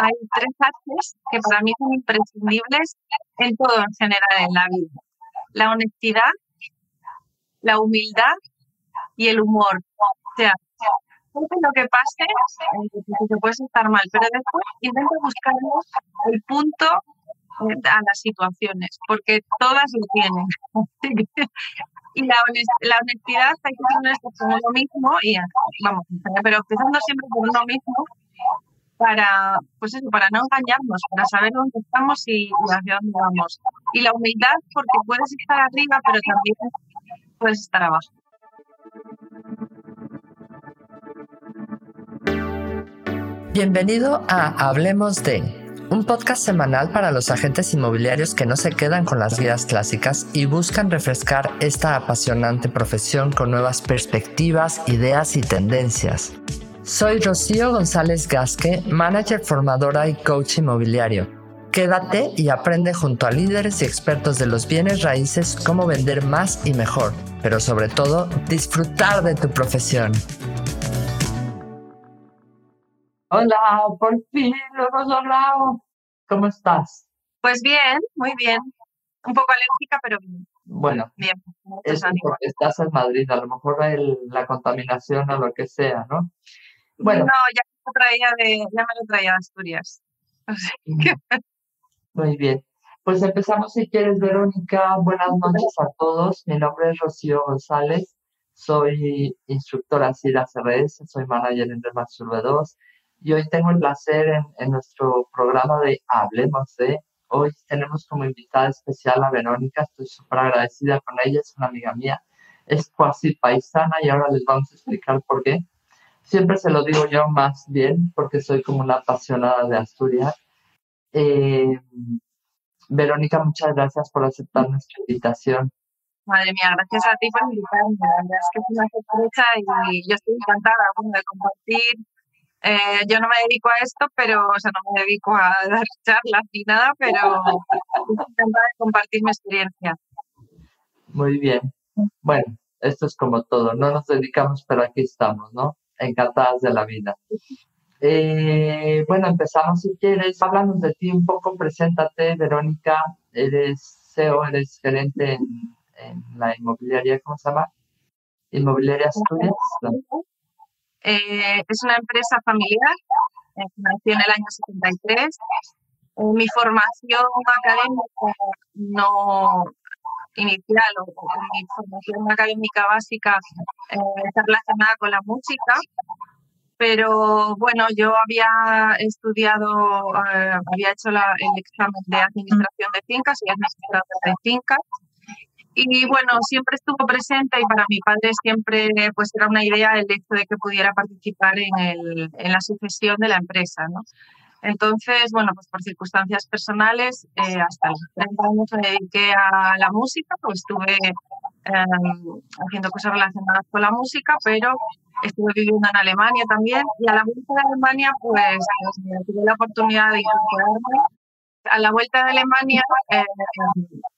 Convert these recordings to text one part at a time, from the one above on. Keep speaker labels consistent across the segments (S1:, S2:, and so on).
S1: hay tres H's que para mí son imprescindibles en todo en general en la vida. La honestidad, la humildad y el humor. O sea, lo que pase, te puedes estar mal, pero después intenta buscar el punto eh, a las situaciones, porque todas lo tienen. y la, honestidad hay que ser honesto con uno mismo, y vamos, pero empezando siempre por uno mismo, para, pues eso, para no engañarnos, para saber dónde estamos y, hacia dónde vamos. Y la humildad, porque puedes estar arriba, pero también puedes estar abajo.
S2: Bienvenido a Hablemos de, un podcast semanal para los agentes inmobiliarios que no se quedan con las guías clásicas y buscan refrescar esta apasionante profesión con nuevas perspectivas, ideas y tendencias. Soy Rocío González Gasque, manager formadora y coach inmobiliario. Quédate y aprende junto a líderes y expertos de los bienes raíces cómo vender más y mejor, pero sobre todo disfrutar de tu profesión. Hola, por fin lo hemos hablado. ¿Cómo estás?
S1: Pues bien, muy bien. Un poco alérgica, pero bien.
S2: Bueno, bien. Es porque estás en Madrid, a lo mejor la contaminación o lo que sea, ¿no?
S1: Bueno. No, ya me lo traía de, ya me lo traía de Asturias.
S2: Muy bien. Pues empezamos si quieres, Verónica. Buenas noches a todos. Mi nombre es Rocío González. Soy instructora CIRA CRS, soy manager en Remax 2 y hoy tengo el placer en, nuestro programa de Hablemos de. Hoy tenemos como invitada especial a Verónica. Estoy súper agradecida con ella, es una amiga mía. Es cuasi paisana y ahora les vamos a explicar por qué. Siempre se lo digo yo más bien porque soy como una apasionada de Asturias. Eh, Verónica, muchas gracias por aceptar nuestra invitación.
S1: Madre mía, gracias a ti por invitarme. La verdad es que es una sorpresa y yo estoy encantada de compartir eh, yo no me dedico a esto, pero, o sea, no me dedico a dar charlas ni nada, pero encantada de compartir mi experiencia.
S2: Muy bien. Bueno, esto es como todo. No nos dedicamos, pero aquí estamos, ¿no? Encantadas de la vida. Eh, bueno, empezamos si quieres. Háblanos de ti un poco, preséntate, Verónica. Eres CEO, eres gerente en, la inmobiliaria, ¿cómo se llama? Inmobiliaria Asturias.
S1: Eh, es una empresa familiar, eh, nació en el año 73. Eh, mi formación académica no inicial o, mi formación académica básica está relacionada con la música, pero bueno, yo había estudiado, había hecho el examen de administración de fincas y administrador de fincas y bueno, siempre estuvo presente y para mi padre siempre pues era una idea el hecho de que pudiera participar en, el, en la sucesión de la empresa, ¿no? Entonces, bueno, pues por circunstancias personales, eh, hasta los 30 años me dediqué a la música, pues estuve em, haciendo cosas relacionadas con la música, pero estuve viviendo en Alemania también. Y a la vuelta de Alemania pues, pues tuve la oportunidad de incorporarme. A la vuelta de Alemania, eh,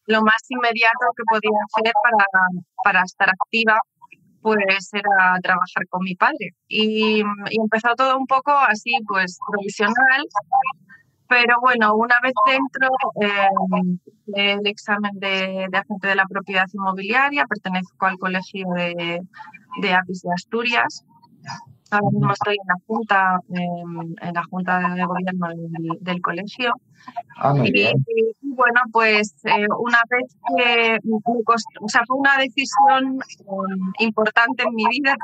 S1: lo más inmediato que podía hacer para, para estar activa pues era trabajar con mi padre. Y, empezó todo un poco así, pues provisional, pero bueno, una vez dentro eh, el examen de, agente de la propiedad inmobiliaria, pertenezco al colegio de APIS de Asturias Ahora mismo estoy en la junta, en la junta de gobierno del, colegio.
S2: Ah, muy bien.
S1: Y, bueno, pues eh, una vez que, o sea, fue una decisión em, importante en mi vida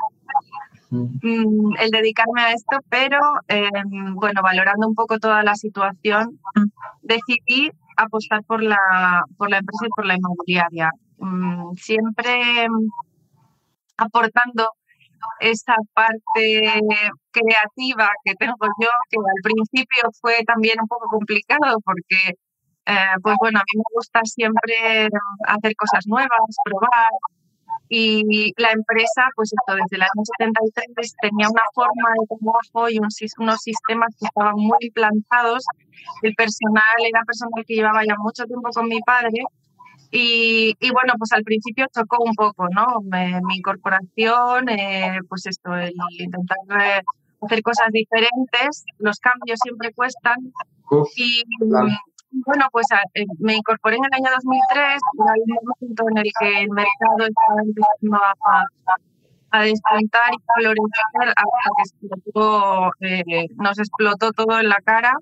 S1: mm, el dedicarme a esto, pero em, bueno, valorando un poco toda la situación, decidí apostar por la, por la empresa y por la inmobiliaria. Mm, siempre em, aportando esa parte creativa que tengo yo, que al principio fue también un poco complicado porque, eh, pues bueno, a mí me gusta siempre hacer cosas nuevas, probar. Y la empresa, pues esto, desde el año 73 tenía una forma de trabajo y unos sistemas que estaban muy implantados. El personal era personal que llevaba ya mucho tiempo con mi padre y, bueno, pues al principio chocó un poco, ¿no? mi incorporación, eh, pues esto, el intentar hacer cosas diferentes, los cambios siempre cuestan. y bueno, pues eh, me incorporé en el año 2003, hay un momento en el que el mercado estaba empezando a, a despuntar y florecer hasta que eh, nos explotó todo en la cara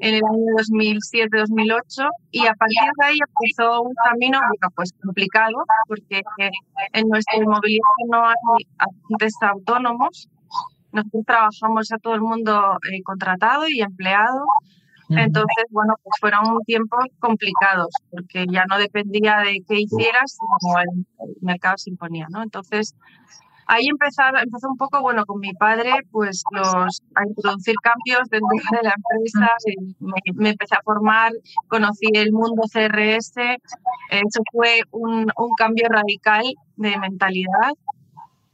S1: en el año 2007-2008 y a partir de ahí empezó un camino pues complicado porque en nuestra inmobiliario no hay agentes autónomos. Nosotros trabajamos a todo el mundo eh, contratado y empleado. Entonces, bueno, pues fueron tiempos complicados porque ya no dependía de qué hicieras, sino el mercado se imponía, ¿no? Entonces, Ahí empezar, empezó un poco, bueno, con mi padre, pues los, a introducir cambios dentro de la empresa, me, empecé a formar, conocí el mundo CRS, eso fue un, un cambio radical de mentalidad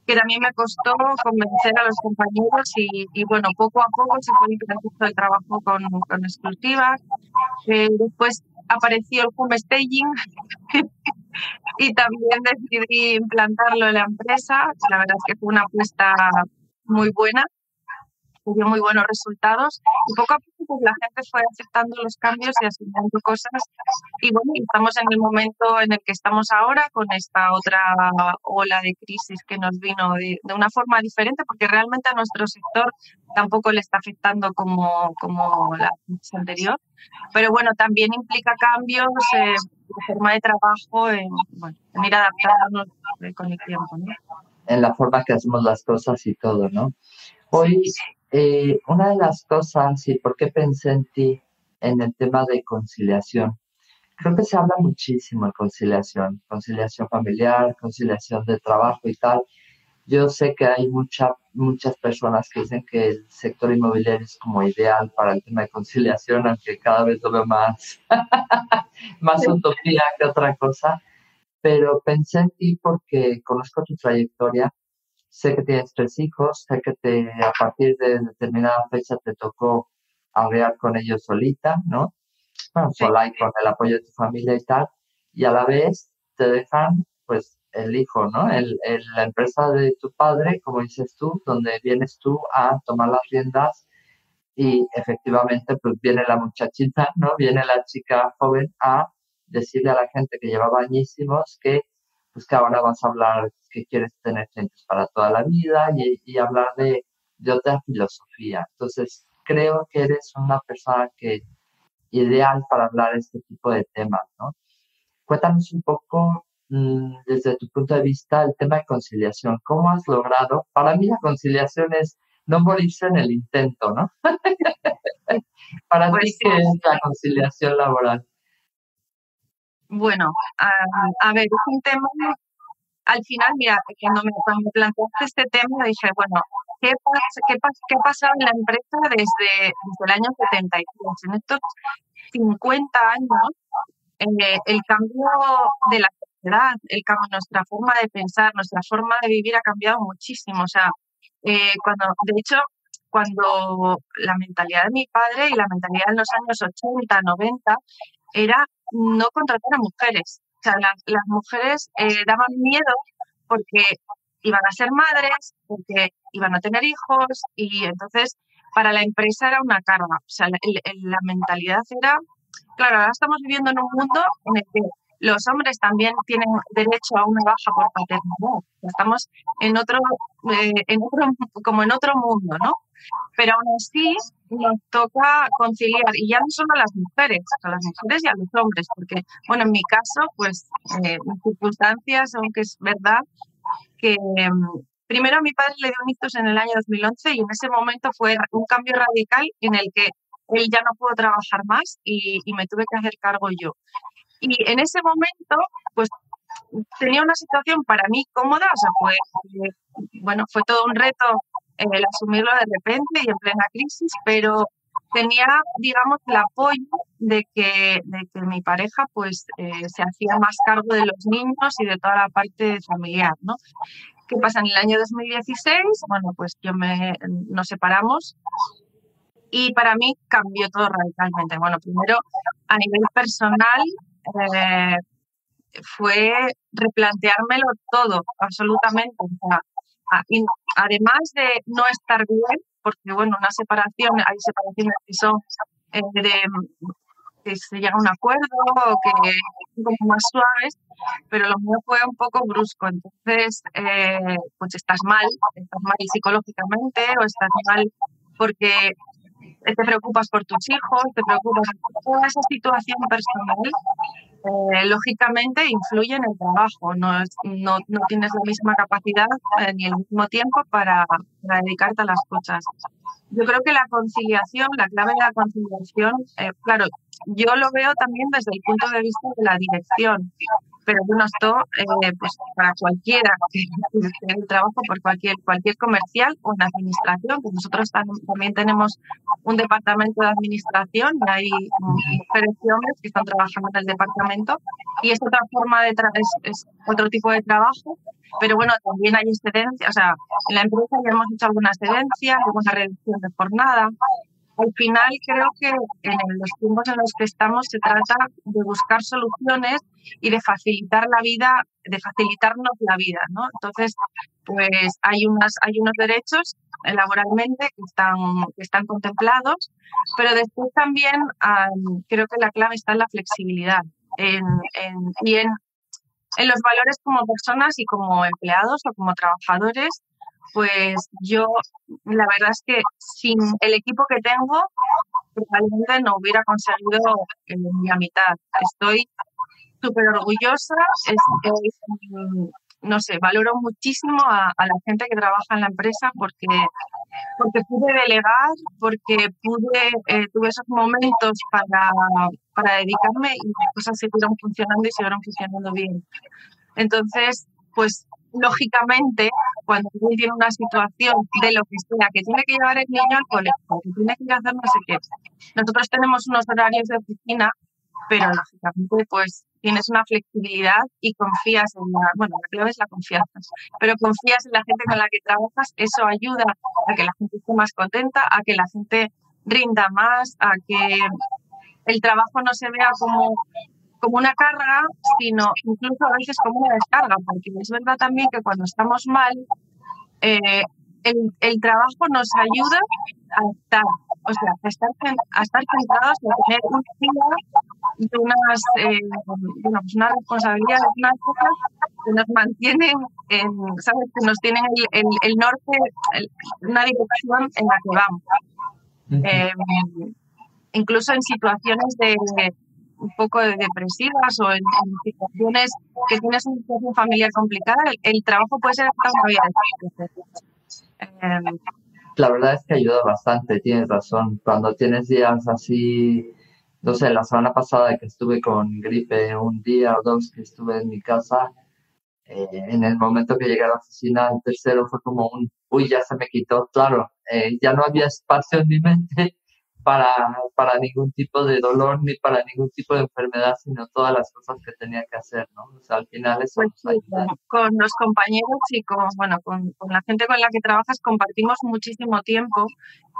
S1: que también me costó convencer a los compañeros y, y bueno, poco a poco se fue incrementando el trabajo con, con exclusivas. Eh, después apareció el home staging, y también decidí implantarlo en la empresa. La verdad es que fue una apuesta muy buena, dio muy buenos resultados y poco a poco pues, la gente fue aceptando los cambios y asignando cosas y bueno, estamos en el momento en el que estamos ahora con esta otra ola de crisis que nos vino de, una forma diferente porque realmente a nuestro sector tampoco le está afectando como, como la crisis anterior, pero bueno, también implica cambios. Eh, forma de trabajo, en, bueno, en ir adaptándonos con el tiempo, ¿no?
S2: En la forma que hacemos las cosas y todo, ¿no? Hoy, eh, una de las cosas, y por qué pensé en ti en el tema de conciliación, creo que se habla muchísimo de conciliación, conciliación familiar, conciliación de trabajo y tal. Yo sé que hay mucha, muchas personas que dicen que el sector inmobiliario es como ideal para el tema de conciliación, aunque cada vez lo veo más, más utopía que otra cosa. Pero pensé en ti porque conozco tu trayectoria, sé que tienes tres hijos, sé que te, a partir de determinada fecha te tocó hablar con ellos solita, ¿no? Bueno, sola y con el apoyo de tu familia y tal, y a la vez te dejan, pues, el hijo, ¿no? El, la empresa de tu padre, como dices tú, donde vienes tú a tomar las riendas y efectivamente pues viene la muchachita, ¿no? Viene la chica joven a decirle a la gente que lleva bañísimos que pues que ahora vas a hablar que quieres tener clientes para toda la vida y, y hablar de, de, otra filosofía. Entonces, creo que eres una persona que ideal para hablar este tipo de temas, ¿no? Cuéntanos un poco Mm, desde tu punto de vista el tema de conciliación. ¿Cómo has logrado? Para mí la conciliación es no morirse en el intento, ¿no? Para ti, pues ¿qué es la conciliación laboral?
S1: Bueno, a, ver, es un tema, al final, mira, cuando me, cuando planteaste este tema, dije, bueno, ¿qué, qué, qué ha pasado en la empresa desde, el año 73? En estos 50 años, eh, el cambio de la el cambio, nuestra forma de pensar, nuestra forma de vivir ha cambiado muchísimo. O sea, eh, cuando, de hecho, cuando la mentalidad de mi padre y la mentalidad en los años 80, 90 era no contratar a mujeres. O sea, las, las mujeres eh, daban miedo porque iban a ser madres, porque iban a tener hijos y entonces para la empresa era una carga. O sea, la, la mentalidad era, claro, ahora estamos viviendo en un mundo en el que los hombres también tienen derecho a una baja por paternidad. Estamos en otro, eh, en otro, como en otro mundo, ¿no? Pero aún así nos toca conciliar, y ya no solo a las mujeres, a las mujeres y a los hombres, porque, bueno, en mi caso, pues, eh, circunstancias, aunque es verdad que mm, primero a mi padre le dio un ictus en el año 2011 y en ese momento fue un cambio radical en el que él ya no pudo trabajar más y, y me tuve que hacer cargo yo. Y en ese momento, pues tenía una situación para mí cómoda, o sea, fue, bueno, fue todo un reto el asumirlo de repente y en plena crisis, pero tenía, digamos, el apoyo de que, de que mi pareja pues eh, se hacía más cargo de los niños y de toda la parte familiar, ¿no? ¿Qué pasa? En el año 2016, bueno, pues yo me, nos separamos y para mí cambió todo radicalmente. Bueno, primero a nivel personal, eh, fue replanteármelo todo, absolutamente. además de no estar bien, porque bueno, una separación, hay separaciones que son eh, que se llega a un acuerdo o que son como más suaves, pero lo mío fue un poco brusco. Entonces, eh, pues estás mal, estás mal psicológicamente o estás mal porque te preocupas por tus hijos, te preocupas por toda esa situación personal eh, lógicamente influye en el trabajo, no, no, no tienes la misma capacidad eh, ni el mismo tiempo para, dedicarte a las cosas. Yo creo que la conciliación, la clave de la conciliación, eh, claro, yo lo veo también desde el punto de vista de la dirección pero bueno, esto eh, pues para cualquiera que el trabajo por cualquier cualquier comercial o en administración, pues nosotros también tenemos un departamento de administración y hay mujeres y hombres que están trabajando en el departamento y es otra forma de es, es, otro tipo de trabajo, pero bueno, también hay excedencia, o sea, en la empresa ya hemos hecho alguna excedencia, alguna reducción de jornada, al final creo que en los tiempos en los que estamos se trata de buscar soluciones y de facilitar la vida, de facilitarnos la vida, ¿no? Entonces, pues hay unas, hay unos derechos laboralmente que están, que están contemplados, pero después también creo que la clave está en la flexibilidad en, en, y en, en los valores como personas y como empleados o como trabajadores pues yo la verdad es que sin el equipo que tengo, probablemente no hubiera conseguido la mitad. Estoy súper orgullosa, no sé, valoro muchísimo a, la gente que trabaja en la empresa porque, porque pude delegar, porque pude, eh, tuve esos momentos para, para dedicarme y las cosas siguieron funcionando y siguieron funcionando bien. Entonces, pues lógicamente, cuando alguien tiene una situación de lo que sea, que tiene que llevar el niño al colegio, que tiene que hacer no sé qué, nosotros tenemos unos horarios de oficina, pero lógicamente, pues tienes una flexibilidad y confías en la, bueno, la clave es la confianza, pero confías en la gente con la que trabajas, eso ayuda a que la gente esté más contenta, a que la gente rinda más, a que el trabajo no se vea como como una carga, sino incluso a veces como una descarga, porque es verdad también que cuando estamos mal, eh, el, el, trabajo nos ayuda a estar, o sea, a estar, a estar centrados, a tener un día de unas, eh, bueno, pues unas responsabilidades, unas cosas que nos mantienen, en, ¿sabes? Que nos tienen el, el, el norte, una dirección en la que vamos. Eh, incluso en situaciones de, un poco de depresivas o en, situaciones que tienes una situación familiar complicada, el, trabajo puede ser una vida
S2: eh, la verdad es que ayuda bastante, tienes razón. Cuando tienes días así, no sé, la semana pasada que estuve con gripe, un día o dos que estuve en mi casa, eh, en el momento que llegué a la oficina, el tercero fue como un, uy, ya se me quitó, claro, eh, ya no había espacio en mi mente para, para ningún tipo de dolor ni para ningún tipo de enfermedad, sino todas las cosas que tenía que hacer, ¿no? O sea, al final eso
S1: pues Con los compañeros y con, bueno, con, con, la gente con la que trabajas compartimos muchísimo tiempo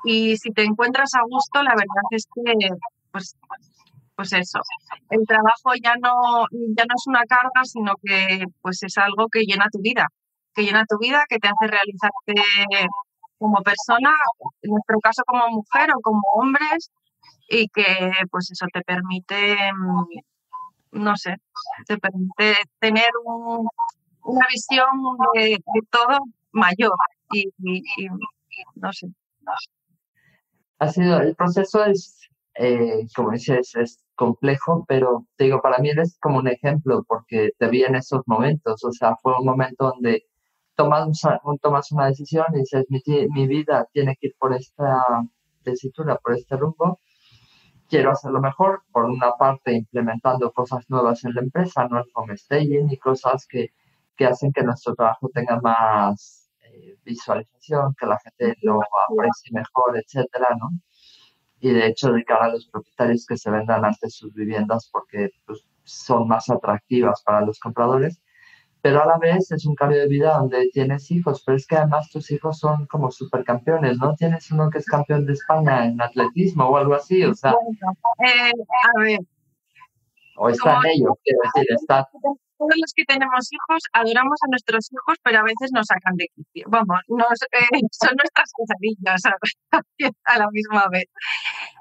S1: y si te encuentras a gusto, la verdad es que, pues, pues eso, el trabajo ya no, ya no es una carga, sino que pues es algo que llena tu vida, que llena tu vida, que te hace realizarte como persona, en nuestro caso como mujer o como hombres, y que pues eso te permite, mm, no sé, te permite tener una visión de, todo mayor y, no sé.
S2: Ha sido, el proceso es, eh, como dices, es complejo, pero te digo, para mí eres como un ejemplo porque te vi en esos momentos, o sea, fue un momento donde tomas, tomas una decisión y dices, mi, mi vida tiene que ir por esta tesitura, por este rumbo, quiero hacerlo mejor, por una parte implementando cosas nuevas en la empresa, no el home staging y cosas que, que hacen que nuestro trabajo tenga más eh, visualización, que la gente lo aprecie mejor, etcétera, ¿no? Y de hecho, de cara a los propietarios que se vendan antes sus viviendas porque pues, son más atractivas para los compradores pero a la vez es un cambio de vida donde tienes hijos, pero es que además tus hijos son como supercampeones, ¿no? Tienes uno que es campeón de España en atletismo o algo así, o sea.
S1: Eh, a ver.
S2: O está en ello, quiero decir, está
S1: todos los que tenemos hijos adoramos a nuestros hijos, pero a veces nos sacan de quicio. Vamos, nos, eh, son nuestras pesadillas a, la misma vez.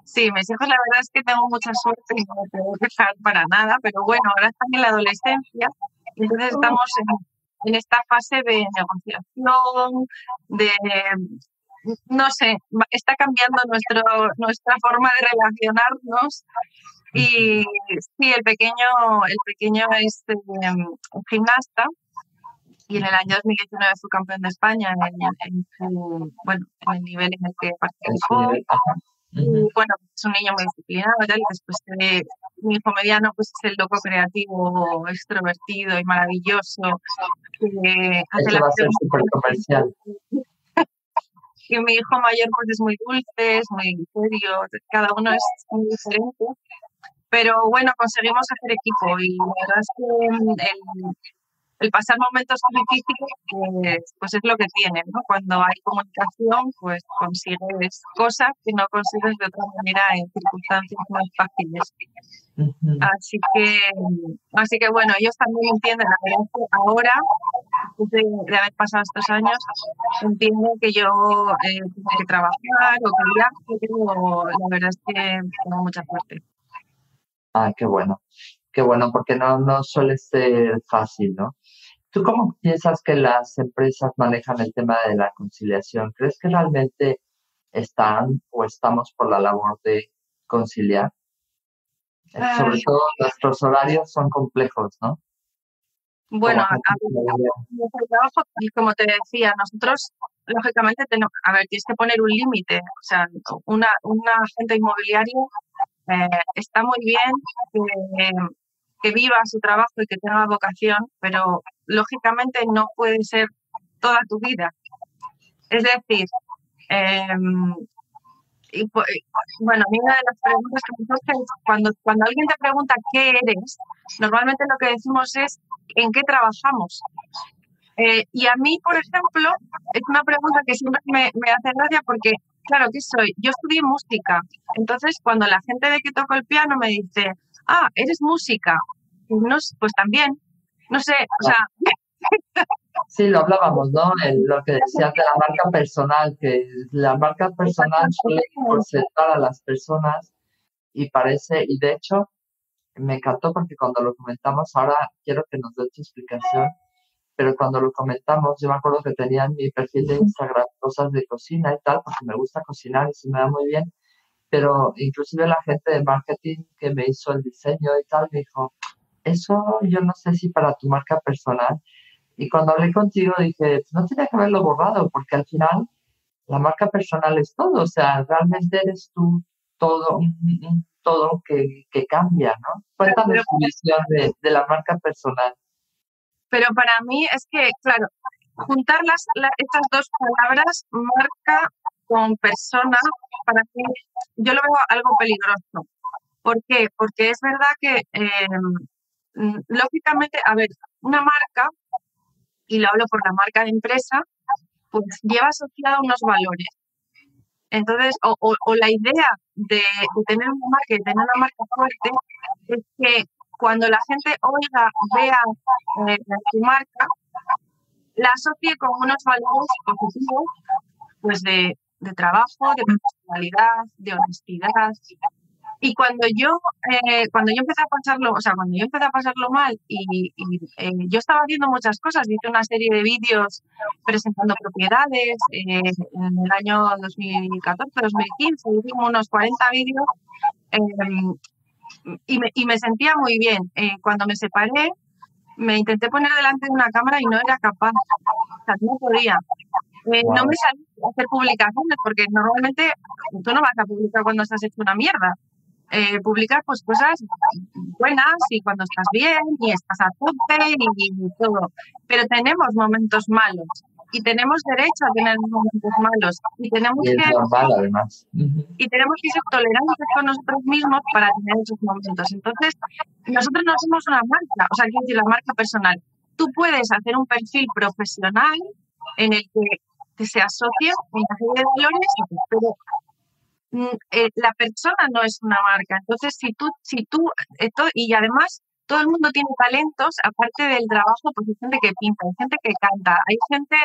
S1: Sí, mis hijos la verdad es que tengo mucha suerte y no me puedo quejar para nada, pero bueno, ahora están en la adolescencia, entonces estamos en, en esta fase de negociación, de no sé, está cambiando nuestro, nuestra forma de relacionarnos y sí, el pequeño, el pequeño es em, gimnasta y en el año 2019 fue campeón de España en, bueno, en el nivel en el que participó. Y bueno, es un niño muy disciplinado y después de, mi hijo mediano pues es el loco creativo, extrovertido y maravilloso.
S2: Que hace va a ser súper comercial.
S1: Y mi hijo mayor pues es muy dulce, es muy serio, cada uno es muy diferente. Pero bueno, conseguimos hacer equipo y la verdad es que el, el pasar momentos difíciles pues, pues, es lo que tiene, ¿no? Cuando hay comunicación, pues consigues cosas que no consigues de otra manera en circunstancias más fáciles. Así que, así que bueno, ellos también entienden, la verdad que ahora, después de, haber pasado estos años, entienden que yo eh, tengo que trabajar o que viaje, pero la verdad es que tengo mucha suerte.
S2: Ah, qué bueno, qué bueno, porque no, no suele ser fácil, ¿no? ¿Tú cómo piensas que las empresas manejan el tema de la conciliación? ¿Crees que realmente están o estamos por la labor de conciliar? Eh, sobre todo nuestros horarios son complejos, ¿no?
S1: Bueno, trabajo, como te decía, nosotros lógicamente tenemos, a ver, tienes que poner un límite. O sea, una, una agente inmobiliario eh, está muy bien que, que viva su trabajo y que tenga vocación, pero lógicamente no puede ser toda tu vida. Es decir, em, bueno, una de las preguntas que me cuando, cuando alguien te pregunta qué eres, normalmente lo que decimos es en qué trabajamos. Eh, y a mí, por ejemplo, es una pregunta que siempre me, me hace gracia porque, claro, ¿qué soy? Yo estudié música. Entonces, cuando la gente ve que toco el piano me dice, ah, eres música. No, pues también. No sé, o sea.
S2: Sí, lo hablábamos, ¿no? lo que decías de la marca personal, que la marca personal suele concentrar a las personas y parece, y de hecho, me encantó porque cuando lo comentamos, ahora quiero que nos dé tu explicación, pero cuando lo comentamos, yo me acuerdo que tenía en mi perfil de Instagram cosas de cocina y tal, porque me gusta cocinar y se me da muy bien, pero inclusive la gente de marketing que me hizo el diseño y tal, me dijo, eso yo no sé si para tu marca personal. Y cuando hablé contigo dije, no tenía que haberlo borrado, porque al final la marca personal es todo, o sea, realmente eres tú todo, todo que, que, cambia, ¿no? Cuéntame tu visión de, de, la marca personal.
S1: Pero para mí es que, claro, juntar las, estas dos palabras, marca con persona, para mí, yo lo veo algo peligroso. ¿Por qué? Porque es verdad que Mm, lógicamente, a ver, una marca, y lo hablo por la marca de empresa, pues lleva asociado unos valores. Entonces, o, la idea de, tener una marca y tener una marca fuerte es que cuando la gente oiga, vea eh, su marca, la asocie con unos valores positivos, pues de, de trabajo, de profesionalidad, de honestidad, y cuando yo, eh, cuando yo empecé a pasarlo, o sea, cuando yo empecé a pasarlo mal y, eh, yo estaba haciendo muchas cosas, hice una serie de vídeos presentando propiedades eh, en el año 2014, 2015, hice unos 40 vídeos em, y, me, y me sentía muy bien. cuando me separé, me intenté poner delante de una cámara y no era capaz, o sea, no podía. No me salí a hacer publicaciones porque normalmente tú no vas a publicar cuando estás hecho una mierda eh, publicar pues cosas buenas y cuando estás bien y estás a tope y, todo. Pero tenemos momentos malos y tenemos derecho a tener momentos malos y tenemos que
S2: además.
S1: y tenemos que ser tolerantes con nosotros mismos para tener esos momentos. Entonces, nosotros no somos una marca, o sea, quiero decir, la marca personal. Tú puedes hacer un perfil profesional en el que, se asocie una serie de valores, pero Mm, eh, la persona no es una marca. Entonces, si tú, si tú, esto, y además, todo el mundo tiene talentos, aparte del trabajo, pues hay gente que pinta, hay gente que canta, hay gente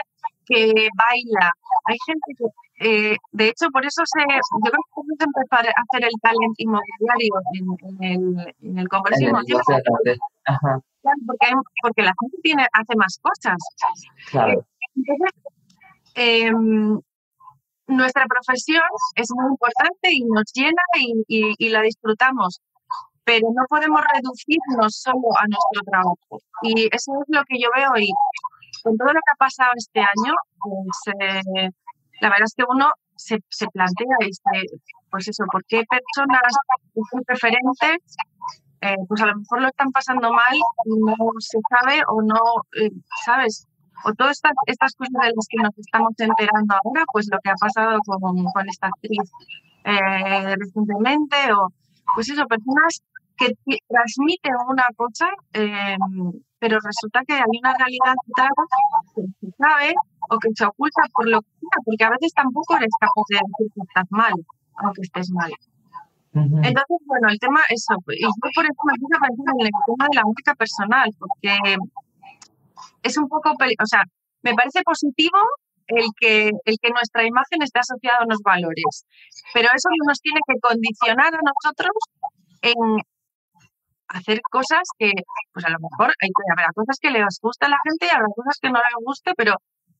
S1: que baila, hay gente que, eh, de hecho, por eso se, yo creo que podemos empezar a hacer el talent inmobiliario en, el, en el Congreso Inmobiliario. Porque, porque la gente tiene, hace más cosas.
S2: Claro.
S1: Entonces, em, nuestra profesión es muy importante y nos llena y, la disfrutamos, pero no podemos reducirnos solo a nuestro trabajo. Y eso es lo que yo veo y con todo lo que ha pasado este año, pues, eh, la verdad es que uno se, se plantea y se, pues eso, ¿por qué personas son referentes? Eh, pues a lo mejor lo están pasando mal y no se sabe o no, eh, ¿sabes? O todas estas, estas cosas de las que nos estamos enterando ahora, pues lo que ha pasado con, con esta actriz eh, recientemente, o pues eso, personas que transmiten una cosa, eh, pero resulta que hay una realidad que se sabe o que se oculta por lo que sea, porque a veces tampoco eres capaz de decir que estás mal, aunque estés mal. Entonces, bueno, el tema es eso, y yo por eso me puse a pensar en el tema de la música personal, porque es un poco, o sea, me parece positivo el que, el que nuestra imagen esté asociada a unos valores, pero eso nos tiene que condicionar a nosotros en hacer cosas que, pues a lo mejor hay, habrá cosas que les guste a la gente y habrá cosas que no les guste, pero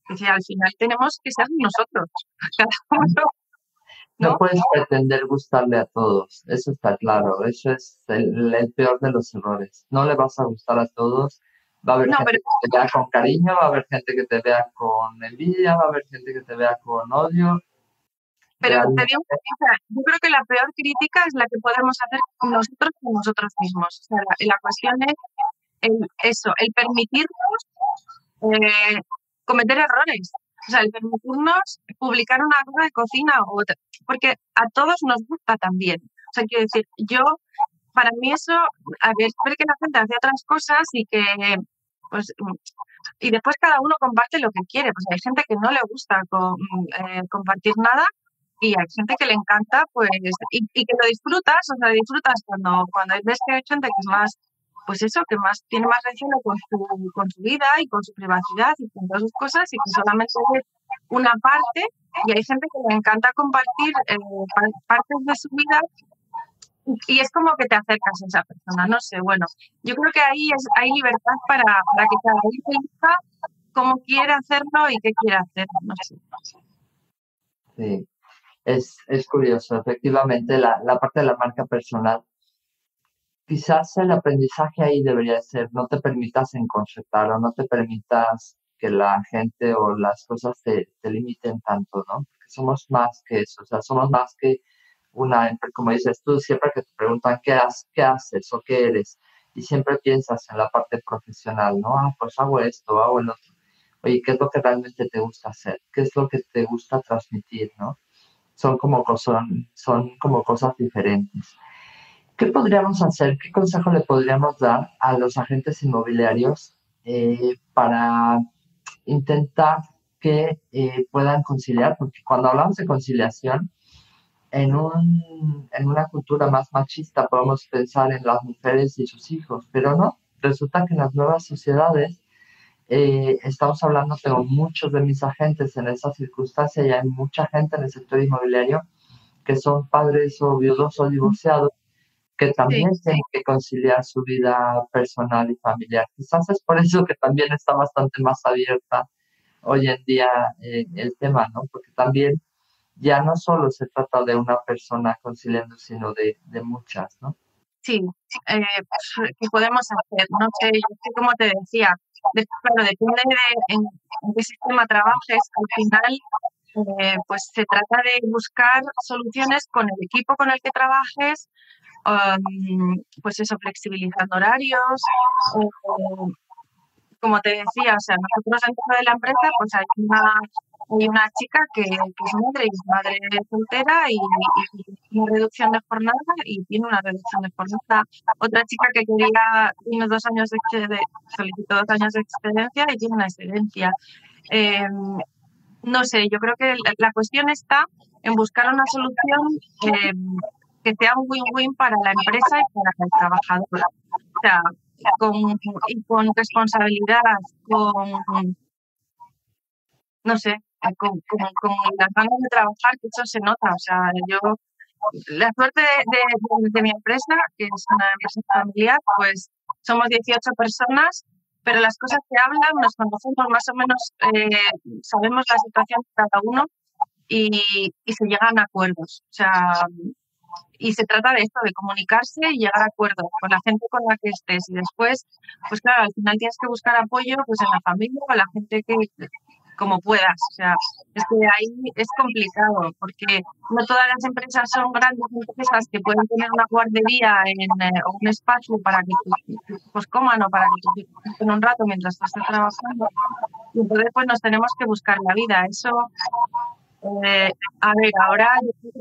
S1: al final tenemos que ser nosotros.
S2: ¿no? puedes pretender gustarle a todos, eso está claro, eso es el, peor de los errores. No le vas a gustar a todos Va a haber gente que te vea con cariño, va a haber gente que te vea con envidia, va a haber gente que te vea con odio.
S1: Pero te digo, yo creo que la peor crítica es la que podemos hacer nosotros con nosotros mismos. O sea, la, cuestión es eso, el permitirnos eh, cometer errores. O sea, el permitirnos publicar una cosa de cocina o otra, porque a todos nos gusta también. O sea, quiero decir, yo para mí eso, a ver, ver que la gente hace otras cosas y que, pues, y después cada uno comparte lo que quiere. Pues hay gente que no le gusta eh, compartir nada y hay gente que le encanta, pues, y, que lo disfrutas, o sea, disfrutas cuando, cuando ves que hay gente que es más, pues eso, que más tiene más recelo con su, con su vida y con su privacidad y con todas sus cosas y que solamente es una parte y hay gente que le encanta compartir eh, partes de su vida y es como que te acercas a esa persona, no sé, bueno, yo creo que ahí es, hay libertad para, para que cada uno elija cómo quiere hacerlo y qué quiere hacer, no sé.
S2: Sí, es, es curioso, efectivamente, la, la parte de la marca personal, quizás el aprendizaje ahí debería ser, no te permitas enconceptar o no te permitas que la gente o las cosas te, te limiten tanto, ¿no? Porque somos más que eso, o sea, somos más que una, como dices tú, siempre que te preguntan qué, qué haces o qué eres, y siempre piensas en la parte profesional, ¿no? Ah, pues hago esto, hago el otro. Oye, ¿qué es lo que realmente te gusta hacer? ¿Qué es lo que te gusta transmitir, ¿no? Son como, son, son como cosas diferentes. ¿Qué podríamos hacer? ¿Qué consejo le podríamos dar a los agentes inmobiliarios eh, para intentar que eh, puedan conciliar? Porque cuando hablamos de conciliación, en, un, en una cultura más machista podemos pensar en las mujeres y sus hijos, pero no, resulta que en las nuevas sociedades eh, estamos hablando, tengo muchos de mis agentes en esa circunstancia y hay mucha gente en el sector inmobiliario que son padres o viudos o divorciados que también tienen que conciliar su vida personal y familiar. Quizás es por eso que también está bastante más abierta hoy en día eh, el tema, ¿no? Porque también ya no solo se trata de una persona conciliando, sino de, de muchas, ¿no?
S1: Sí, eh, pues, ¿qué podemos hacer? No sé, como te decía, claro, depende de en, qué sistema trabajes, al final eh, pues se trata de buscar soluciones con el equipo con el que trabajes, um, pues eso, flexibilizando horarios, como te decía, o sea, nosotros dentro de la empresa pues hay una hay una chica que, es madre y es madre soltera y, y, una reducción de jornada y tiene una reducción de jornada. Otra chica que quería, tiene dos años de, solicitó dos años de excedencia y tiene una excedencia. Em, no sé, yo creo que la, cuestión está en buscar una solución em, que sea un win-win para la empresa y para el trabajador. O sea, con, y con responsabilidad, con, no sé, con, con, las ganas de trabajar, que eso se nota. O sea, yo, la suerte de, de, mi empresa, que es una empresa familiar, pues somos 18 personas, pero las cosas que hablan nos conocemos más o menos, eh, sabemos la situación de cada uno y, y se llegan a acuerdos. O sea, y se trata de esto, de comunicarse y llegar a acuerdos con la gente con la que estés. Y después, pues claro, al final tienes que buscar apoyo pues en la familia o la gente que como puedas. O sea, es que ahí es complicado porque no todas las empresas son grandes empresas que pueden tener una guardería en, eh, o un espacio para que tus hijos coman o para que tus un rato mientras estás trabajando. Y entonces pues nos tenemos que buscar la vida. Eso eh, a ver, ahora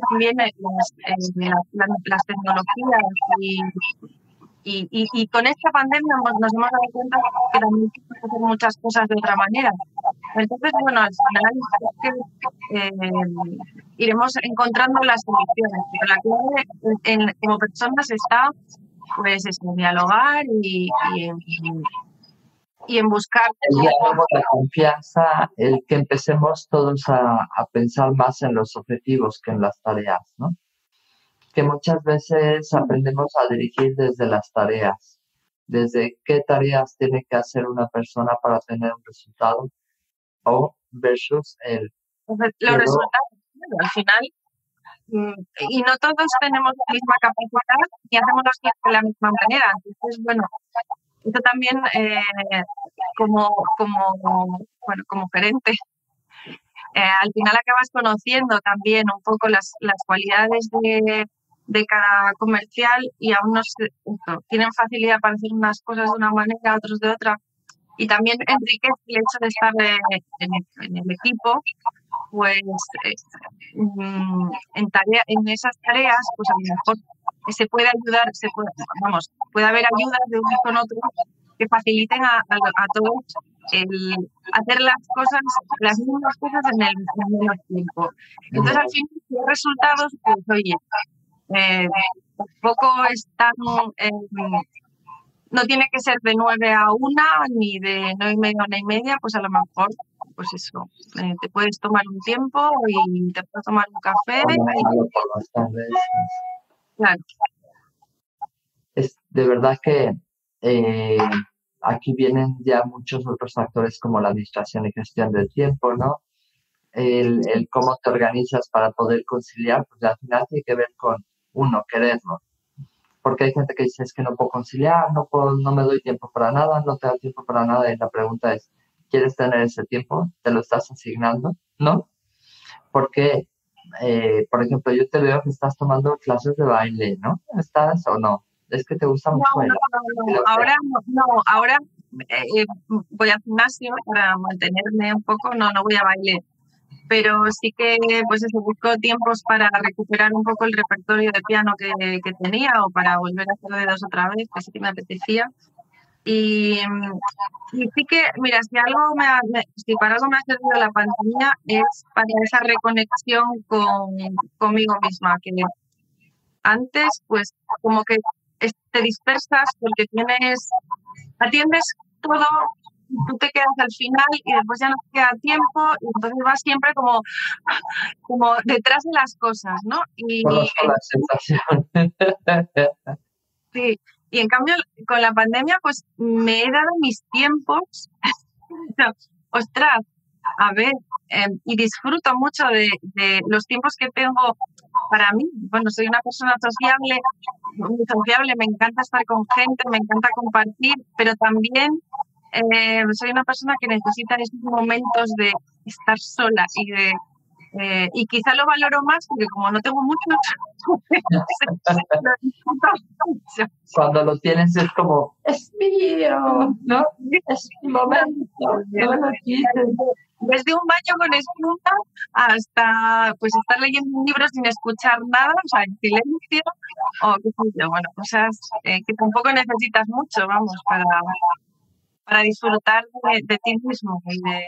S1: también eh, las, tecnologías y, y, con esta pandemia nos, hemos dado cuenta que también podemos hacer muchas cosas de otra manera. Entonces, bueno, al final eh, iremos encontrando las soluciones, pero la clave como personas está pues en dialogar y, y, y en buscar...
S2: El diálogo, la confianza, el que empecemos todos a, pensar más en los objetivos que en las tareas, ¿no? Que muchas veces aprendemos a dirigir desde las tareas, desde qué tareas tiene que hacer una persona para tener un resultado o versus el...
S1: Los resultados, al final, mm, y no todos tenemos la misma capacidad ni hacemos las cosas de la misma manera. Entonces, bueno, esto también eh, como, como, bueno, como gerente, eh, al final acabas conociendo también un poco las, las cualidades de, de cada comercial y a unos tienen facilidad para hacer unas cosas de una manera, otros de otra. Y también enriquece el hecho de estar en, en, el equipo, pues mm, en, tarea, en esas tareas, pues a lo mejor se puede ayudar, se puede, vamos, puede haber ayudas de uno con otro que faciliten a, a, todos el hacer las cosas, las mismas cosas en el mismo tiempo. Entonces, al final, los resultados, pues oye, eh, tampoco están, eh, no tiene que ser de 9 a 1 ni de 9 y media a 1 y media, pues a lo mejor, pues eso, eh, te puedes tomar un tiempo y te puedes tomar un café.
S2: Claro. Es de verdad que eh, aquí vienen ya muchos otros factores como la administración y gestión del tiempo, ¿no? El, cómo te organizas para poder conciliar, pues al final tiene que ver con uno, quererlo. Porque hay gente que dice es que no puedo conciliar, no, puedo, no me doy tiempo para nada, no te da tiempo para nada. Y la pregunta es, ¿quieres tener ese tiempo? ¿Te lo estás asignando? ¿No? Porque, eh, por ejemplo, yo te veo que estás tomando clases de baile, ¿no? ¿Estás o no? es que te gusta mucho
S1: no, no, no, ahora no, ahora eh, voy al gimnasio para mantenerme un poco, no, no voy a baile, pero sí que pues eso, busco tiempos para recuperar un poco el repertorio de piano que, que tenía o para volver a hacer dedos otra vez, que sí que me apetecía. Y, sí que, mira, si algo me, si para algo me ha servido la pandemia es para esa reconexión con, conmigo misma, que antes pues como que te dispersas porque tienes, atiendes todo, tú te quedas al final y después ya no te queda tiempo y entonces vas siempre como, como detrás de las cosas, ¿no? Y,
S2: la sensación.
S1: sí, y en cambio con la pandemia pues me he dado mis tiempos. Ostras, a ver, em, y disfruto mucho de, de, los tiempos que tengo para mí. Bueno, soy una persona sociable, muy sociable, me encanta estar con gente, me encanta compartir, pero también eh, soy una persona que necesita esos momentos de estar sola y de eh, y quizá lo valoro más porque como no tengo mucho
S2: cuando lo tienes es como es mío no es mi momento
S1: desde un baño con espuma hasta pues estar leyendo un libro sin escuchar nada, o sea, en silencio, o qué sé yo, bueno, cosas eh, que tampoco necesitas mucho, vamos, para, para disfrutar de, ti mismo y de,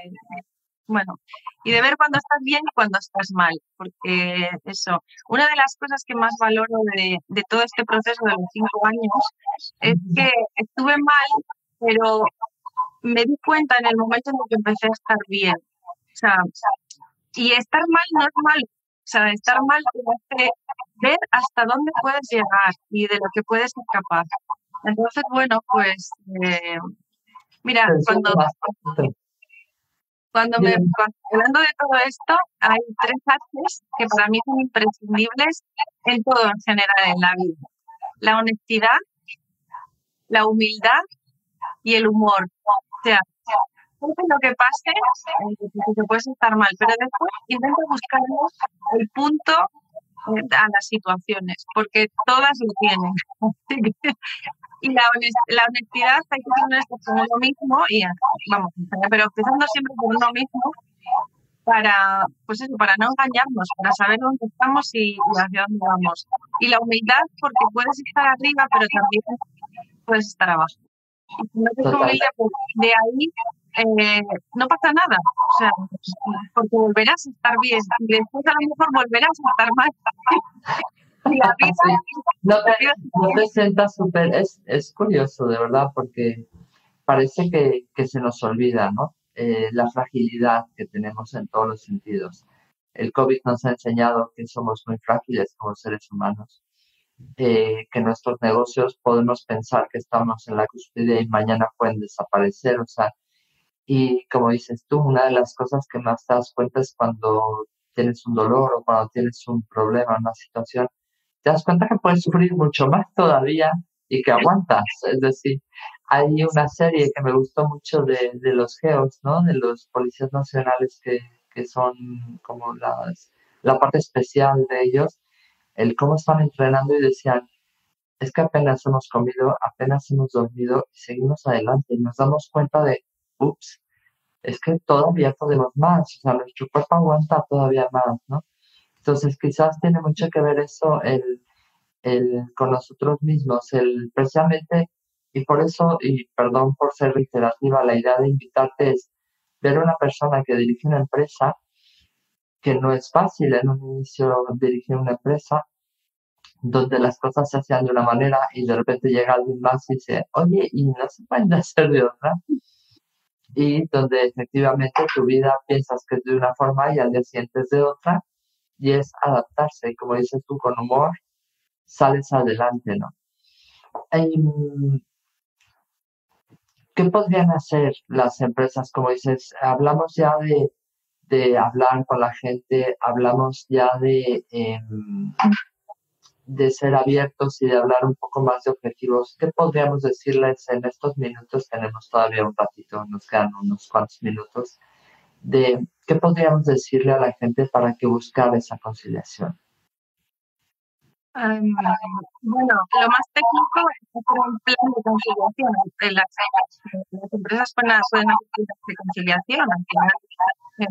S1: bueno, y de ver cuando estás bien y cuando estás mal, porque eso, una de las cosas que más valoro de, de todo este proceso de los cinco años es que estuve mal, pero me di cuenta en el momento en el que empecé a estar bien. O sea, y estar mal no es mal. O sea, estar mal te hace ver hasta dónde puedes llegar y de lo que puedes ser capaz. Entonces, bueno, pues, eh, mira, cuando, cuando me hablando de todo esto, hay tres actos que para mí son imprescindibles en todo en general en la vida. La honestidad, la humildad y el humor. O sea, lo que pase, que puedes estar mal, pero después intenta buscar el punto eh, a las situaciones, porque todas lo tienen. y la, la honestidad hay que ser honesto con uno mismo y vamos, pero empezando siempre con uno mismo para, pues eso, para no engañarnos, para saber dónde estamos y, hacia dónde vamos. Y la humildad, porque puedes estar arriba, pero también puedes estar abajo. Y si no te humilde, pues de ahí eh, no pasa nada. O sea, porque volverás a estar bien y después a lo mejor volverás a estar mal.
S2: No te, sientas súper, es, es curioso de verdad porque parece que, que se nos olvida, ¿no? Eh, la fragilidad que tenemos en todos los sentidos. El COVID nos ha enseñado que somos muy frágiles como seres humanos, eh, que nuestros negocios podemos pensar que estamos en la cúspide y mañana pueden desaparecer, o sea, y como dices tú, una de las cosas que más te das cuenta es cuando tienes un dolor o cuando tienes un problema, una situación, te das cuenta que puedes sufrir mucho más todavía y que aguantas. Es decir, hay una serie que me gustó mucho de, de los geos, ¿no? De los policías nacionales que, que son como las, la parte especial de ellos, el cómo están entrenando y decían, es que apenas hemos comido, apenas hemos dormido y seguimos adelante y nos damos cuenta de, ups, es que todavía podemos más, o sea, nuestro cuerpo aguanta todavía más, ¿no? Entonces, quizás tiene mucho que ver eso el, el, con nosotros mismos, el precisamente, y por eso, y perdón por ser reiterativa, la idea de invitarte es ver a una persona que dirige una empresa, que no es fácil en un inicio dirigir una empresa, donde las cosas se hacían de una manera y de repente llega alguien más y dice, oye, y no se pueden hacer de otra. Y donde efectivamente tu vida piensas que es de una forma y al día siguiente es de otra y es adaptarse. Como dices tú, con humor sales adelante, ¿no? Em, ¿Qué podrían hacer las empresas? Como dices, hablamos ya de, de hablar con la gente, hablamos ya de, em, de ser abiertos y de hablar un poco más de objetivos. ¿Qué podríamos decirles en estos minutos? Tenemos todavía un ratito, nos quedan unos cuantos minutos de qué podríamos decirle a la gente para que buscara esa conciliación.
S1: bueno, lo más técnico es un plan de conciliación. Las, empresas pueden, hacer de conciliación, al final eh,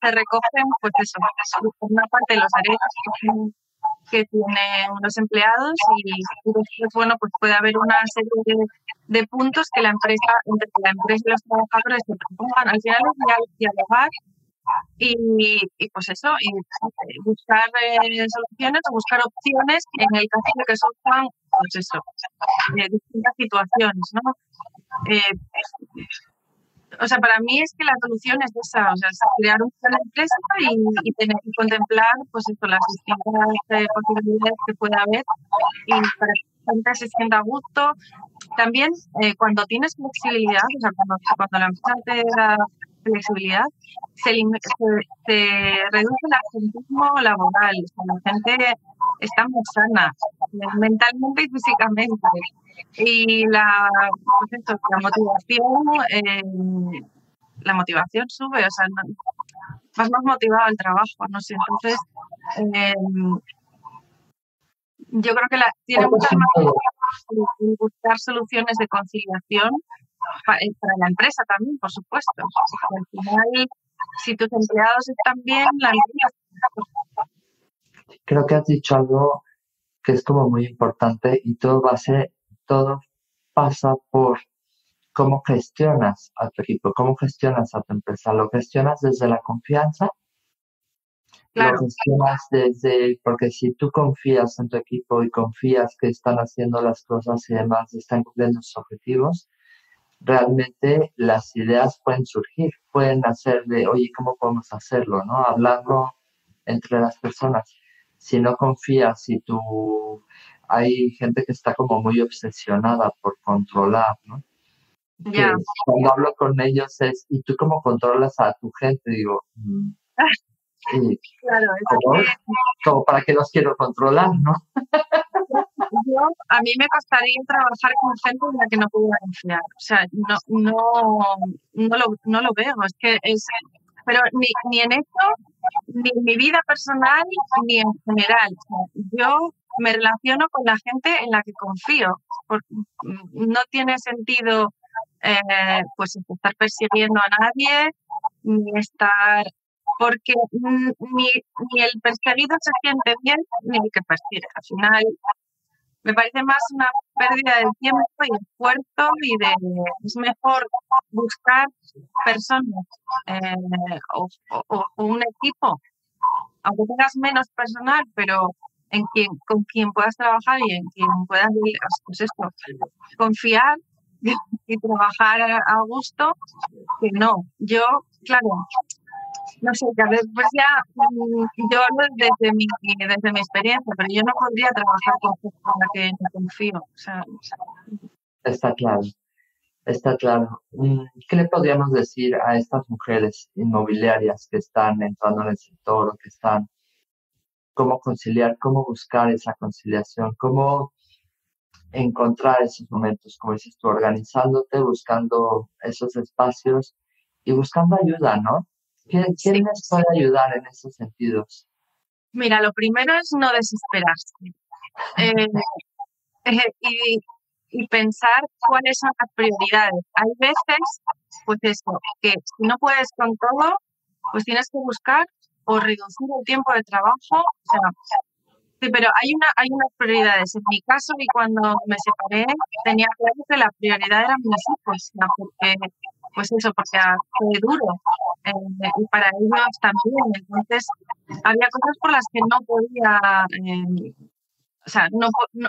S1: se recogen, pues eso, por una parte los derechos que tienen los empleados y, después, bueno, pues puede haber una serie de, puntos que la empresa, entre la empresa y los trabajadores se propongan. Al final es dialogar y, y pues eso, y buscar eh, soluciones o buscar opciones en el caso de que surjan, pues eso, eh, distintas situaciones, ¿no? Eh, o sea, para mí es que la solución es esa, o sea, es crear un plan de empresa y, tener que contemplar, pues eso, las distintas eh, posibilidades que pueda haber y para que la gente se sienta a gusto. También, eh, cuando tienes flexibilidad, o sea, cuando, cuando la empresa te da flexibilidad, se, se, reduce el absentismo laboral, o sea, la gente está más sana, mentalmente y físicamente. Y la, pues la motivación, eh, la motivación sube, o sea, vas más motivado al trabajo, no sé, entonces eh, yo creo que la, tiene muchas más buscar soluciones de conciliación para, la empresa también, por supuesto. Al final, si tus empleados están bien, la empresa...
S2: Creo que has dicho algo que es como muy importante y todo va a ser todo pasa por cómo gestionas a tu equipo, cómo gestionas a tu empresa. ¿Lo gestionas desde la confianza? Lo gestionas desde, porque si tú confías en tu equipo y confías que están haciendo las cosas y demás, están cumpliendo sus objetivos, realmente las ideas pueden surgir, pueden hacer de, oye, ¿cómo podemos hacerlo? ¿no? Hablarlo entre las personas. Si no confías, si tú, hay gente que está como muy obsesionada por controlar, ¿no? cuando hablo con ellos es, ¿y tú cómo controlas a tu gente? Digo, mm,
S1: claro,
S2: como, para que los quiero controlar, ¿no?
S1: Yo, a mí me costaría trabajar con gente en la que no pudiera confiar. O sea, no, no, no, lo, no lo veo. Es que es, pero ni, ni en esto, ni en mi vida personal, ni en general. yo me relaciono con la gente en la que confío. no tiene sentido eh, pues estar persiguiendo a nadie, ni estar, porque ni, ni el perseguido se siente bien, ni el que persigue. Al final, me parece más una pérdida de tiempo y esfuerzo y de es mejor buscar personas eh, o, un equipo, aunque tengas menos personal, pero en quien, con quien puedas trabajar y en quien puedas pues esto, confiar y trabajar a gusto, que no. Yo, claro, no sé, a veces pues ya, mm, yo hablo desde mi, desde mi experiencia, pero yo no podría trabajar con gente con la que no confío.
S2: Está claro, está claro. Mm, ¿Qué le podríamos decir a estas mujeres inmobiliarias que están entrando en el sector o que están, cómo conciliar, cómo buscar esa conciliación, cómo encontrar esos momentos, como dices tú, organizándote, buscando esos espacios y buscando ayuda, ¿no? ¿Quién, les puede ayudar en esos sentidos?
S1: Mira, lo primero es no desesperarse eh, eh, y, y, pensar cuáles son las prioridades. Hay veces, pues eso, que si no puedes con todo, pues tienes que buscar o reducir el tiempo de trabajo. O sea, Sí, pero hay una hay unas prioridades. En mi caso, y cuando me separé, tenía claro que la prioridad eran mis hijos, porque, pues eso, porque fue duro. Eh, y para ellos también. Entonces, había cosas por las que no podía, eh, o sea, no, no,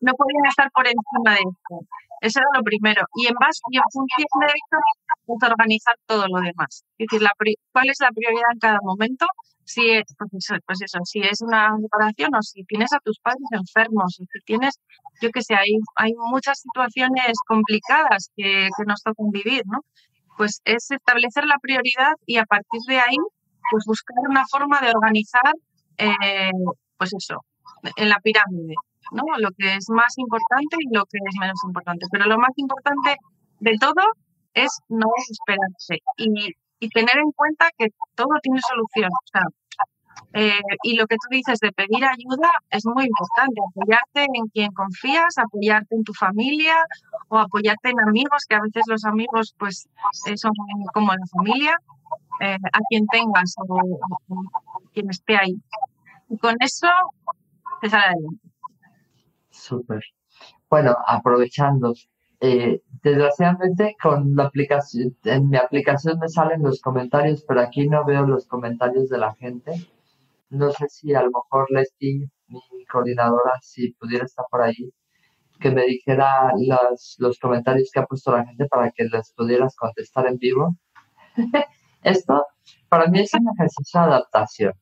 S1: no podía estar por encima de esto. Eso era lo primero. Y en base y en función de eso, pues organizar todo lo demás. Es decir, la, cuál es la prioridad en cada momento si es, pues eso, pues eso, si es una separación o si tienes a tus padres enfermos, si tienes, yo que sé, hay, hay muchas situaciones complicadas que, que nos tocan vivir, ¿no? Pues es establecer la prioridad y a partir de ahí, pues buscar una forma de organizar, eh, pues eso, en la pirámide, ¿no? Lo que es más importante y lo que es menos importante. Pero lo más importante de todo es no desesperarse y y tener en cuenta que todo tiene solución. O sea, eh, y lo que tú dices de pedir ayuda es muy importante, apoyarte en quien confías, apoyarte en tu familia o apoyarte en amigos, que a veces los amigos pues eh, son como la familia, eh, a quien tengas o, quien esté ahí. Y con eso te sale adelante.
S2: Súper. Bueno, aprovechando, eh, desgraciadamente con la aplicación, en mi aplicación me salen los comentarios, pero aquí no veo los comentarios de la gente. No sé si a lo mejor Leslie, mi coordinadora, si pudiera estar por ahí, que me dijera los, los comentarios que ha puesto la gente para que les pudieras contestar en vivo. Esto para mí es un ejercicio de adaptación.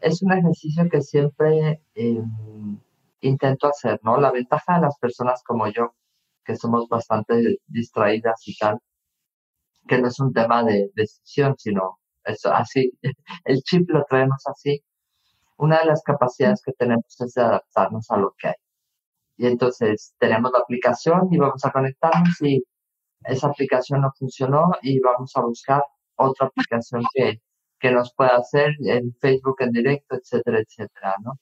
S2: Es un ejercicio que siempre em, intento hacer, ¿no? La ventaja de las personas como yo, que somos bastante distraídas y tal, que no es un tema de decisión, sino eso, así, el chip lo traemos así. Una de las capacidades que tenemos es de adaptarnos a lo que hay. Y entonces tenemos la aplicación y vamos a conectarnos y esa aplicación no funcionó y vamos a buscar otra aplicación que, que nos pueda hacer en Facebook en directo, etcétera, etcétera, ¿no?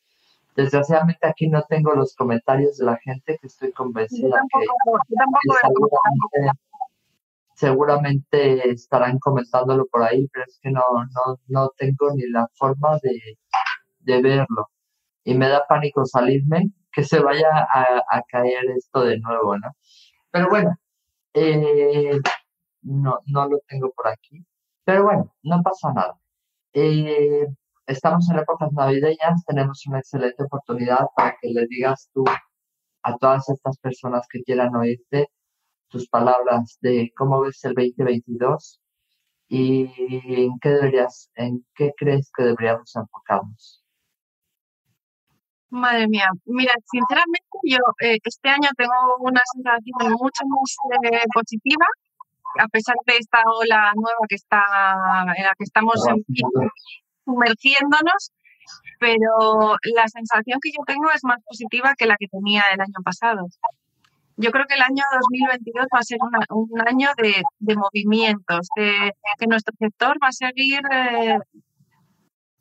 S2: Desgraciadamente aquí no tengo los comentarios de la gente que estoy convencida que, seguramente, estarán comentándolo por ahí, pero es que no, no, no tengo ni la forma de, verlo. Y me da pánico salirme, que se vaya a, a caer esto de nuevo, ¿no? Pero bueno, Eh, no, no lo tengo por aquí. Pero bueno, no pasa nada. Eh, estamos en épocas navideñas, tenemos una excelente oportunidad para que le digas tú a todas estas personas que quieran oírte tus palabras de cómo ves el 2022 y en qué deberías, en qué crees que deberíamos enfocarnos.
S1: Madre mía, mira, sinceramente yo eh, este año tengo una sensación mucho más eh, positiva, a pesar de esta ola nueva que está, en la que estamos sumergiéndonos, pero la sensación que yo tengo es más positiva que la que tenía el año pasado. Yo creo que el año 2022 va a ser un año de, de movimientos, de que nuestro sector va a seguir eh,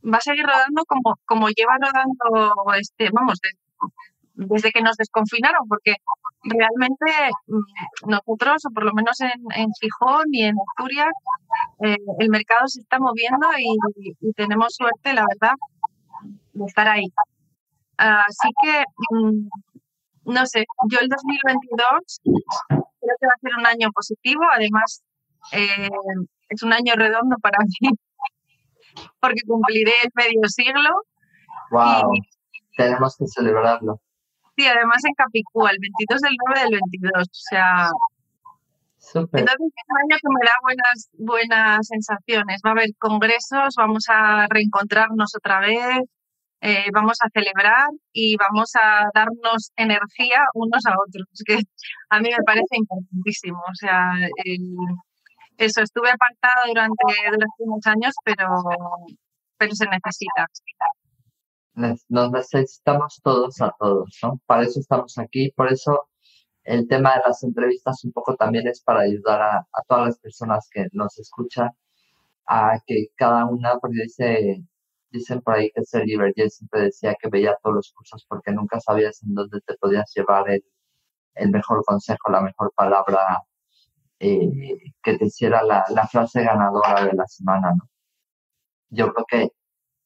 S1: va a seguir rodando como, como lleva rodando, este, vamos, desde que nos desconfinaron, porque realmente mm, nosotros, o por lo menos en, en Gijón y en Asturias, eh, el mercado se está moviendo y, tenemos suerte, la verdad, de estar ahí. Así que, mm, no sé, yo el 2022 creo que va a ser un año positivo, además eh, es un año redondo para mí porque cumpliré el medio siglo.
S2: ¡Wow! Tenemos que celebrarlo.
S1: Sí, además en Capicúa, el 22 del 9 del 22, o sea... Super. Entonces es un año que me da buenas, buenas sensaciones. Va a haber congresos, vamos a reencontrarnos otra vez, eh, vamos a celebrar y vamos a darnos energía unos a otros, que a mí me parece importantísimo. O sea, el, eso, estuve apartada durante, durante unos años, pero, pero se necesita.
S2: Nos necesitamos todos a todos, ¿no? Para eso estamos aquí, por eso el tema de las entrevistas un poco también es para ayudar a, todas las personas que nos escuchan a que cada una, porque dice, dicen por ahí que Sergi yo siempre decía que veía todos los cursos porque nunca sabías en dónde te podías llevar el, el mejor consejo, la mejor palabra eh, que te hiciera la, la, frase ganadora de la semana, ¿no? Yo creo que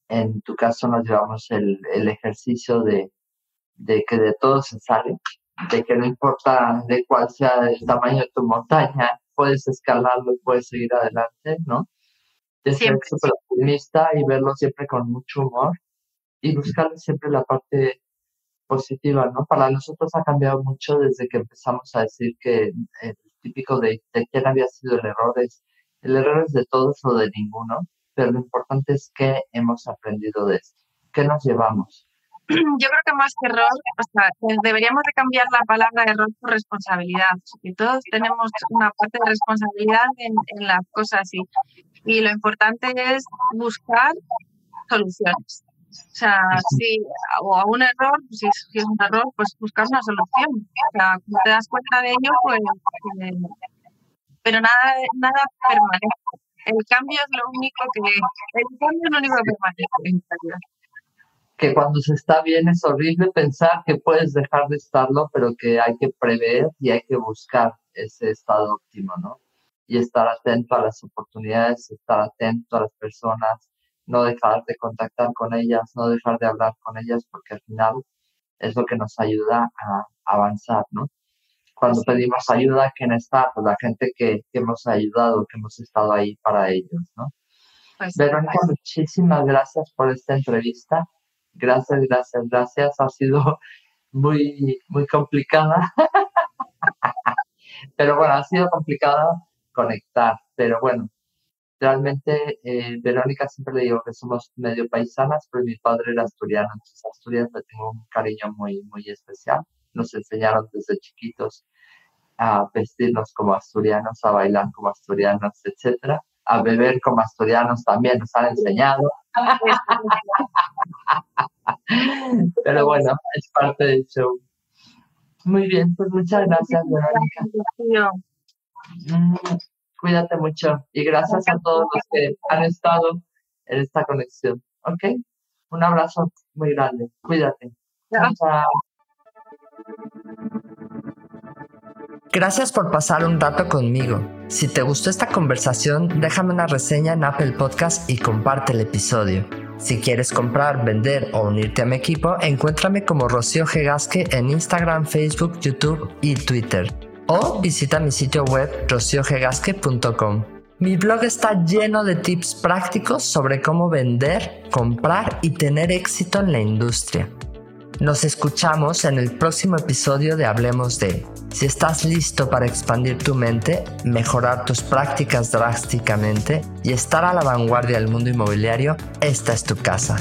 S2: en tu caso nos llevamos el, el ejercicio de, de que de todo se sale, de que no importa de cuál sea el tamaño de tu montaña, puedes escalarlo y puedes seguir adelante, ¿no? De ser súper optimista y verlo siempre con mucho humor y buscarle siempre la parte positiva, ¿no? Para nosotros ha cambiado mucho desde que empezamos a decir que el típico de, quién había sido el error es, el error es de todos o de ninguno, pero lo importante es qué hemos aprendido de esto, qué nos llevamos.
S1: Yo creo que más que error, o sea, deberíamos de cambiar la palabra error por responsabilidad. Y todos tenemos una parte de responsabilidad en, en las cosas y, y lo importante es buscar soluciones. O sea, si o a un error, pues, si, es un error, pues buscar una solución. O sea, cuando te das cuenta de ello, pues... Eh, pero nada, nada permanece. El cambio es lo único que... El cambio es lo único que permanece en realidad.
S2: Que cuando se está bien es horrible pensar que puedes dejar de estarlo, pero que hay que prever y hay que buscar ese estado óptimo, ¿no? Y estar atento a las oportunidades, estar atento a las personas, no dejar de contactar con ellas, no dejar de hablar con ellas, porque al final es lo que nos ayuda a avanzar, ¿no? Cuando pedimos ayuda, ¿quién está? Pues la gente que, hemos ayudado, que hemos estado ahí para ellos, ¿no? Pues, Verónica, muchísimas gracias por esta entrevista. Gracias, gracias, gracias. Ha sido muy, muy complicada. pero bueno, ha sido complicada conectar. Pero bueno, Realmente, eh, Verónica siempre le digo que somos medio paisanas, pero mi padre era asturiano, entonces Asturias le tengo un cariño muy, muy especial. Nos enseñaron desde chiquitos a vestirnos como asturianos, a bailar como asturianos, etcétera. A beber como asturianos también nos han enseñado. Pero bueno, es parte del show. Muy bien, pues muchas gracias, Verónica. Cuídate mucho y gracias a todos los que han estado en esta conexión. ¿Ok? Un abrazo muy grande. Cuídate. Chao.
S3: Gracias por pasar un rato conmigo. Si te gustó esta conversación, déjame una reseña en Apple Podcast y comparte el episodio. Si quieres comprar, vender o unirte a mi equipo, encuéntrame como Rocío Gegasque en Instagram, Facebook, YouTube y Twitter
S2: o visita mi sitio web rociogegasque.com. Mi blog está lleno de tips prácticos sobre cómo vender, comprar y tener éxito en la industria. Nos escuchamos en el próximo episodio de Hablemos de. Si estás listo para expandir tu mente, mejorar tus prácticas drásticamente y estar a la vanguardia del mundo inmobiliario, esta es tu casa.